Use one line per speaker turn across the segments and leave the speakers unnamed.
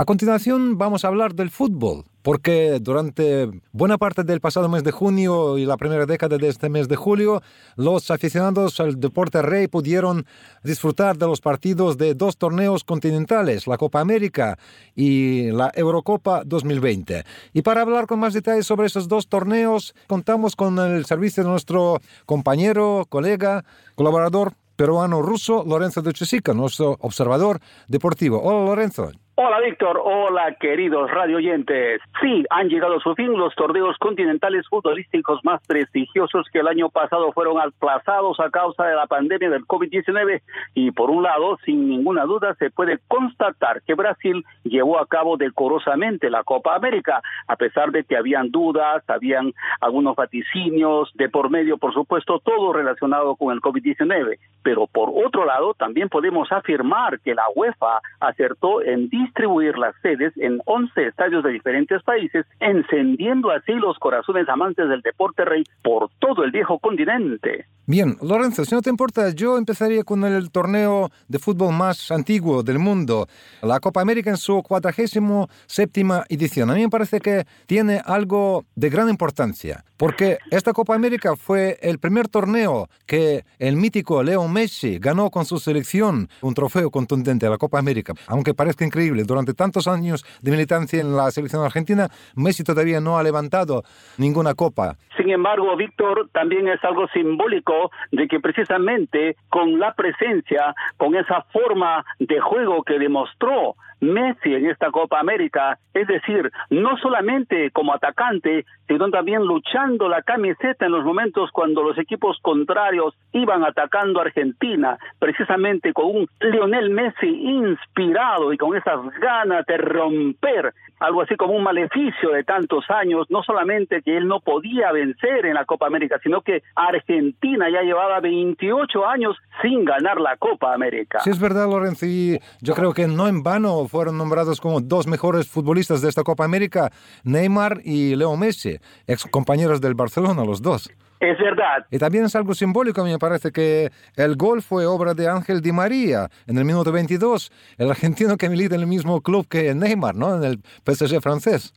A continuación vamos a hablar del fútbol, porque durante buena parte del pasado mes de junio y la primera década de este mes de julio, los aficionados al deporte rey pudieron disfrutar de los partidos de dos torneos continentales, la Copa América y la Eurocopa 2020. Y para hablar con más detalles sobre esos dos torneos, contamos con el servicio de nuestro compañero, colega, colaborador peruano-ruso, Lorenzo de Chesica, nuestro observador deportivo. Hola Lorenzo.
Hola Víctor, hola queridos radio oyentes. Sí, han llegado a su fin los torneos continentales futbolísticos más prestigiosos que el año pasado fueron aplazados a causa de la pandemia del COVID-19 y por un lado, sin ninguna duda, se puede constatar que Brasil llevó a cabo decorosamente la Copa América, a pesar de que habían dudas, habían algunos vaticinios, de por medio, por supuesto, todo relacionado con el COVID-19. Pero por otro lado, también podemos afirmar que la UEFA acertó en distribuir las sedes en 11 estadios de diferentes países, encendiendo así los corazones amantes del deporte rey por todo el viejo continente.
Bien, Lorenzo, si no te importa, yo empezaría con el torneo de fútbol más antiguo del mundo, la Copa América en su 47 edición. A mí me parece que tiene algo de gran importancia, porque esta Copa América fue el primer torneo que el mítico Leo Messi ganó con su selección, un trofeo contundente a la Copa América. Aunque parezca increíble, durante tantos años de militancia en la selección argentina, Messi todavía no ha levantado ninguna copa.
Sin embargo, Víctor, también es algo simbólico de que precisamente con la presencia, con esa forma de juego que demostró Messi en esta Copa América, es decir, no solamente como atacante, sino también luchando la camiseta en los momentos cuando los equipos contrarios iban atacando a Argentina, precisamente con un Lionel Messi inspirado y con esas ganas de romper algo así como un maleficio de tantos años, no solamente que él no podía vencer en la Copa América, sino que Argentina ya llevaba 28 años sin ganar la Copa América.
Sí, es verdad, Lorenzo, yo creo que no en vano fueron nombrados como dos mejores futbolistas de esta Copa América, Neymar y Leo Messi, ex compañeros del Barcelona, los dos.
Es verdad.
Y también es algo simbólico, me parece que el gol fue obra de Ángel Di María en el minuto 22, el argentino que milita en el mismo club que Neymar, ¿no? En el PSG francés.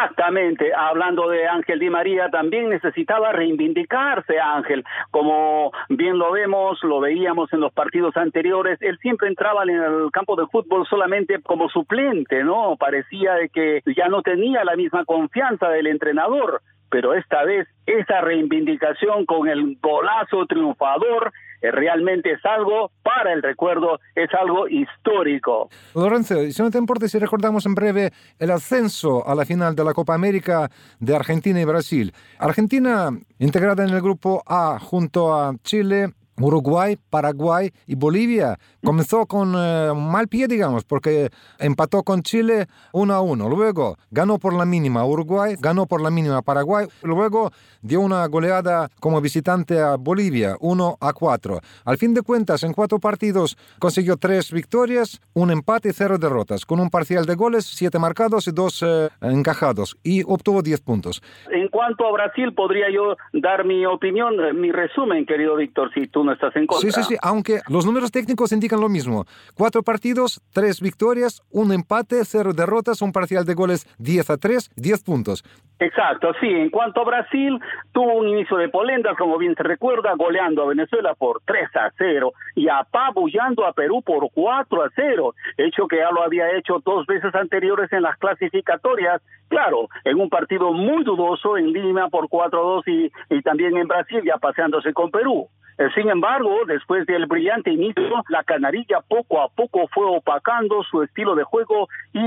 Exactamente, hablando de Ángel Di María, también necesitaba reivindicarse Ángel, como bien lo vemos, lo veíamos en los partidos anteriores, él siempre entraba en el campo de fútbol solamente como suplente, ¿no? Parecía de que ya no tenía la misma confianza del entrenador, pero esta vez esa reivindicación con el golazo triunfador realmente es algo para el recuerdo, es algo histórico.
Lorenzo, si no te importa si recordamos en breve el ascenso a la final de la Copa América de Argentina y Brasil. Argentina integrada en el grupo A junto a Chile, Uruguay, Paraguay y Bolivia. Comenzó con eh, mal pie, digamos, porque empató con Chile 1 a 1. Luego ganó por la mínima Uruguay, ganó por la mínima Paraguay. Luego dio una goleada como visitante a Bolivia, 1 a 4. Al fin de cuentas, en cuatro partidos consiguió tres victorias, un empate y cero derrotas, con un parcial de goles, siete marcados y dos eh, encajados, y obtuvo 10 puntos.
En cuanto a Brasil, podría yo dar mi opinión, mi resumen, querido Víctor, si tú no estás en contra.
Sí, sí, sí, aunque los números técnicos indican lo mismo. Cuatro partidos, tres victorias, un empate, cero derrotas, un parcial de goles 10 a 3, 10 puntos.
Exacto, sí. En cuanto a Brasil, tuvo un inicio de polendas, como bien se recuerda, goleando a Venezuela por 3 a 0 y apabullando a Perú por 4 a 0, hecho que ya lo había hecho dos veces anteriores en las clasificatorias, claro, en un partido muy dudoso en Lima por 4 a 2 y, y también en Brasil ya paseándose con Perú. Eh, sin embargo, después del brillante inicio, la canarilla poco a poco fue opacando su estilo de juego y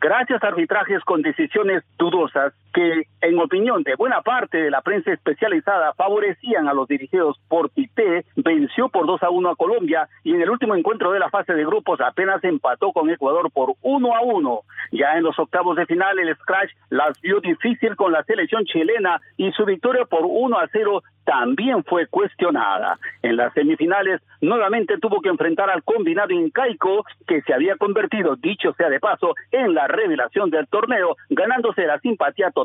gracias a arbitrajes con decisiones dudosas que, en opinión de buena parte de la prensa especializada, favorecían a los dirigidos por Tite, venció por 2 a 1 a Colombia y en el último encuentro de la fase de grupos apenas empató con Ecuador por 1 a 1. Ya en los octavos de final, el Scratch las vio difícil con la selección chilena y su victoria por 1 a 0 también fue cuestionada. En las semifinales nuevamente tuvo que enfrentar al combinado incaico que se había convertido, dicho sea de paso, en la revelación del torneo, ganándose la simpatía total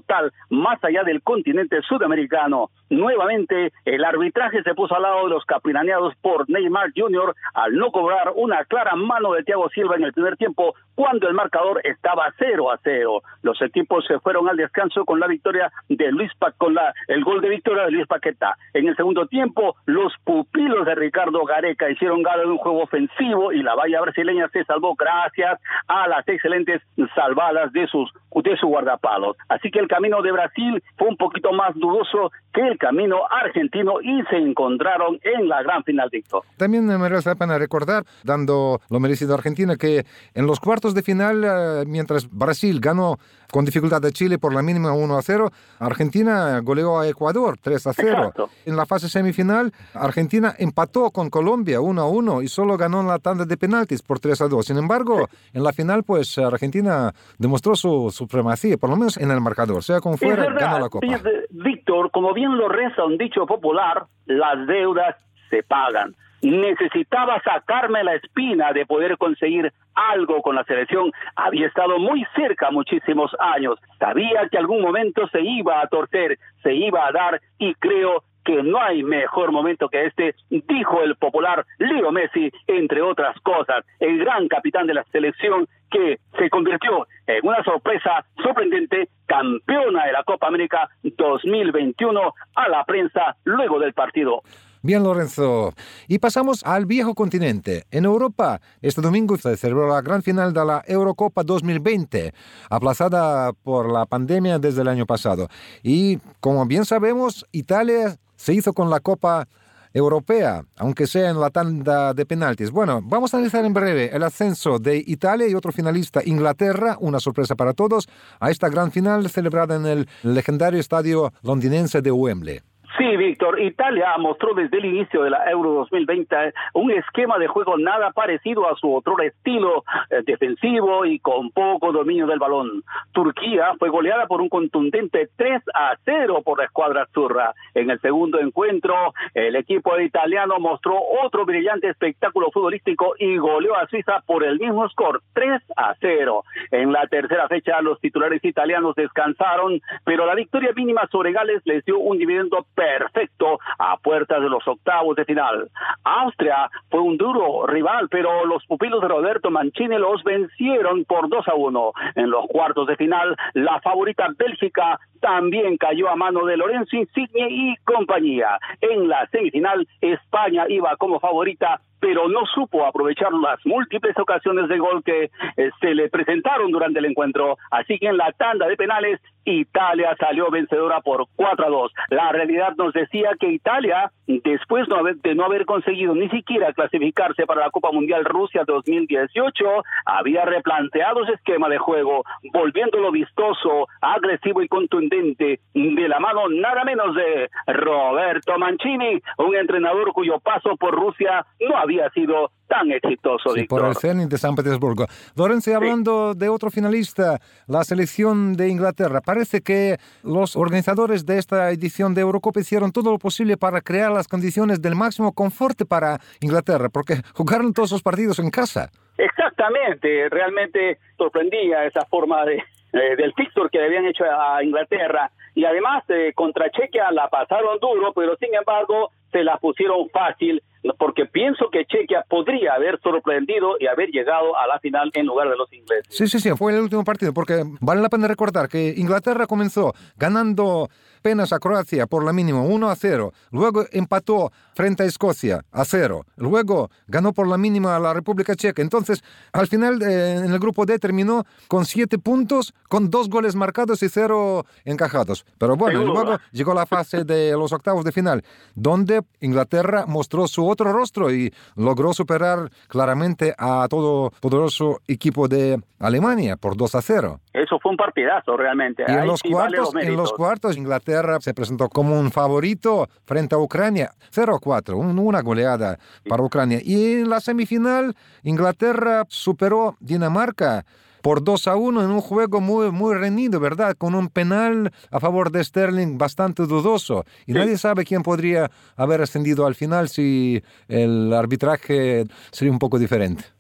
más allá del continente sudamericano. Nuevamente el arbitraje se puso al lado de los capitaneados por Neymar Jr. al no cobrar una clara mano de Thiago Silva en el primer tiempo cuando el marcador estaba 0 a 0. Los equipos se fueron al descanso con la victoria de Luis pa con la, el gol de victoria de Luis Paqueta. En el segundo tiempo, los pupilos de Ricardo Gareca hicieron gala de un juego ofensivo y la valla brasileña se salvó gracias a las excelentes salvadas de sus de su guardapalos. Así que el camino de Brasil fue un poquito más dudoso que el camino argentino y se encontraron en la gran final, Víctor.
También me merece la pena recordar, dando lo merecido a Argentina, que en los cuartos de final, eh, mientras Brasil ganó con dificultad de Chile por la mínima 1 a 0, Argentina goleó a Ecuador 3 a 0. En la fase semifinal, Argentina empató con Colombia 1 a 1 y solo ganó en la tanda de penaltis por 3 a 2. Sin embargo, en la final, pues Argentina demostró su supremacía, por lo menos en el marcador, sea como fuera, ganó la Copa.
Víctor, como bien lo reza un dicho popular, las deudas se pagan necesitaba sacarme la espina de poder conseguir algo con la selección. Había estado muy cerca muchísimos años. Sabía que algún momento se iba a torcer, se iba a dar y creo que no hay mejor momento que este, dijo el popular Leo Messi, entre otras cosas, el gran capitán de la selección que se convirtió en una sorpresa sorprendente, campeona de la Copa América 2021 a la prensa luego del partido.
Bien, Lorenzo. Y pasamos al viejo continente. En Europa, este domingo se celebró la gran final de la Eurocopa 2020, aplazada por la pandemia desde el año pasado. Y como bien sabemos, Italia se hizo con la Copa Europea, aunque sea en la tanda de penaltis. Bueno, vamos a analizar en breve el ascenso de Italia y otro finalista, Inglaterra, una sorpresa para todos, a esta gran final celebrada en el legendario estadio londinense de Wembley.
Sí, Víctor, Italia mostró desde el inicio de la Euro 2020 un esquema de juego nada parecido a su otro estilo eh, defensivo y con poco dominio del balón. Turquía fue goleada por un contundente 3 a 0 por la escuadra azurra. En el segundo encuentro, el equipo italiano mostró otro brillante espectáculo futbolístico y goleó a Suiza por el mismo score, 3 a 0. En la tercera fecha, los titulares italianos descansaron, pero la victoria mínima sobre Gales les dio un dividendo perfecto a puertas de los octavos de final. Austria fue un duro rival, pero los pupilos de Roberto Mancini los vencieron por 2 a 1. En los cuartos de final, la favorita Bélgica también cayó a mano de Lorenzo Insigne y compañía. En la semifinal, España iba como favorita pero no supo aprovechar las múltiples ocasiones de gol que eh, se le presentaron durante el encuentro. Así que en la tanda de penales, Italia salió vencedora por 4 a 2. La realidad nos decía que Italia, después de no haber conseguido ni siquiera clasificarse para la Copa Mundial Rusia 2018, había replanteado su esquema de juego, volviéndolo vistoso, agresivo y contundente, de la mano nada menos de Roberto Mancini, un entrenador cuyo paso por Rusia no había sido tan exitoso.
Sí, por el Zenit de San Petersburgo. Lorenzo, hablando de otro finalista, la selección de Inglaterra, parece que los organizadores de esta edición de Eurocopa hicieron todo lo posible para crear las condiciones del máximo confort para Inglaterra, porque jugaron todos los partidos en casa.
Exactamente, realmente sorprendía esa forma de, eh, del fixture que habían hecho a Inglaterra y además eh, contra Chequia la pasaron duro, pero sin embargo se la pusieron fácil porque pienso que Chequia podría haber sorprendido y haber llegado a la final en lugar de los ingleses.
Sí, sí, sí, fue el último partido, porque vale la pena recordar que Inglaterra comenzó ganando apenas a Croacia por la mínima 1 a 0, luego empató frente a Escocia a 0, luego ganó por la mínima a la República Checa. Entonces, al final eh, en el grupo D terminó con 7 puntos, con 2 goles marcados y 0 encajados. Pero bueno, luego llegó la fase de los octavos de final, donde Inglaterra mostró su otro rostro y logró superar claramente a todo poderoso equipo de Alemania por 2 a 0.
Eso fue un partidazo realmente.
Y en los, cuartos, en los cuartos Inglaterra se presentó como un favorito frente a Ucrania, 0 a 4, una goleada para Ucrania. Y en la semifinal Inglaterra superó Dinamarca por 2 a 1 en un juego muy, muy reñido, ¿verdad? Con un penal a favor de Sterling bastante dudoso. Y nadie sabe quién podría haber ascendido al final si el arbitraje sería un poco diferente.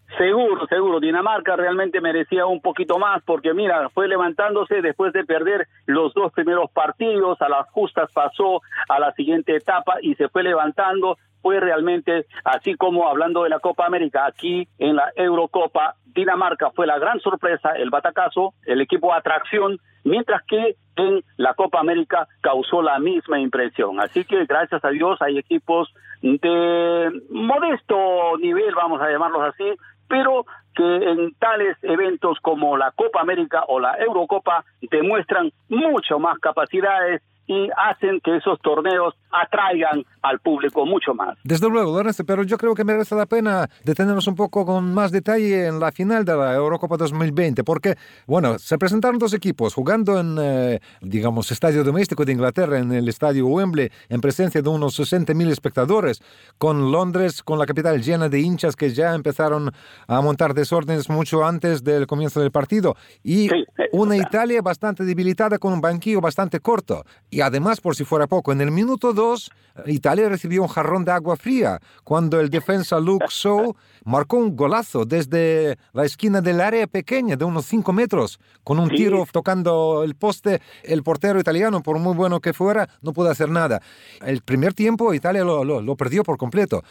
Dinamarca realmente merecía un poquito más porque, mira, fue levantándose después de perder los dos primeros partidos, a las justas pasó a la siguiente etapa y se fue levantando. Fue realmente, así como hablando de la Copa América, aquí en la Eurocopa, Dinamarca fue la gran sorpresa, el batacazo, el equipo atracción, mientras que en la Copa América causó la misma impresión. Así que gracias a Dios hay equipos de modesto nivel, vamos a llamarlos así, pero que en tales eventos como la Copa América o la Eurocopa demuestran mucho más capacidades y hacen que esos torneos atraigan al público mucho más.
Desde luego, Lorenzo, pero yo creo que merece la pena detenernos un poco con más detalle en la final de la Eurocopa 2020, porque, bueno, se presentaron dos equipos jugando en, eh, digamos, estadio doméstico de Inglaterra, en el estadio Wembley, en presencia de unos 60.000 espectadores, con Londres, con la capital llena de hinchas que ya empezaron a montar desórdenes mucho antes del comienzo del partido, y una Italia bastante debilitada con un banquillo bastante corto. Y además, por si fuera poco, en el minuto 2, Italia recibió un jarrón de agua fría cuando el defensa Luke Shaw marcó un golazo desde la esquina del área pequeña de unos 5 metros, con un tiro tocando el poste. El portero italiano, por muy bueno que fuera, no pudo hacer nada. El primer tiempo Italia lo, lo, perdió por completo.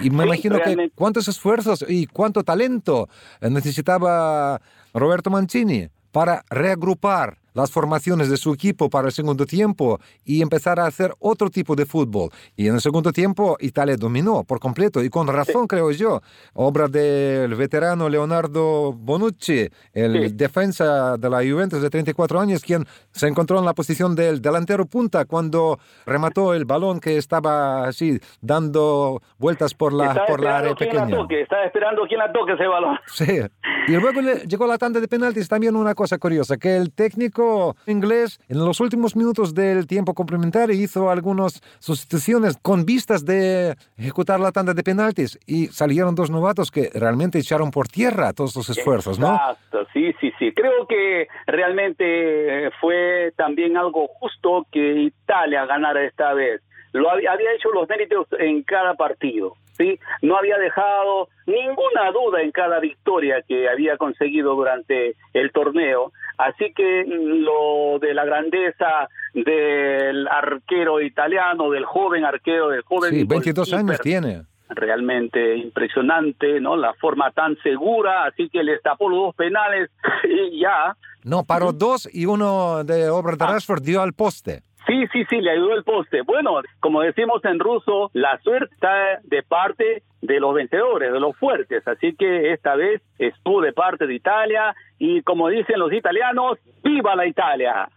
Y me imagino que cuántos esfuerzos y cuánto talento necesitaba Roberto Mancini para reagrupar las formaciones de su equipo para el segundo tiempo y empezar a hacer otro tipo de fútbol. Y en el segundo tiempo Italia dominó por completo y con razón creo yo. Obra del veterano Leonardo Bonucci, el defensa de la Juventus de 34 años, quien se encontró en la posición del delantero punta cuando remató el balón que estaba así dando vueltas por la, por la área pequeña.
estaba esperando quién la toque ese balón.
Sí. Y luego llegó la tanda de penaltis. También una cosa curiosa, que el técnico inglés en los últimos minutos del tiempo complementario hizo algunas sustituciones con vistas de ejecutar la tanda de penaltis y salieron dos novatos que realmente echaron por tierra todos los esfuerzos, ¿no?
Exacto, sí, sí, sí. Creo que realmente fue también algo justo que Italia ganara esta vez. Lo había, había hecho los méritos en cada partido. ¿Sí? No había dejado ninguna duda en cada victoria que había conseguido durante el torneo. Así que lo de la grandeza del arquero italiano, del joven arquero, del joven...
Sí, 22 años tiene.
Realmente impresionante, ¿no? La forma tan segura, así que le tapó los dos penales y ya.
No, paró dos y uno de obra de ah. Rashford dio al poste.
Sí, sí, sí, le ayudó el poste. Bueno, como decimos en ruso, la suerte está de parte de los vencedores, de los fuertes. Así que esta vez estuvo de parte de Italia y como dicen los italianos, ¡viva la Italia!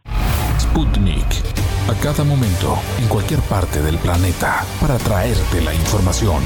Sputnik. A cada momento, en cualquier parte del planeta, para traerte la información.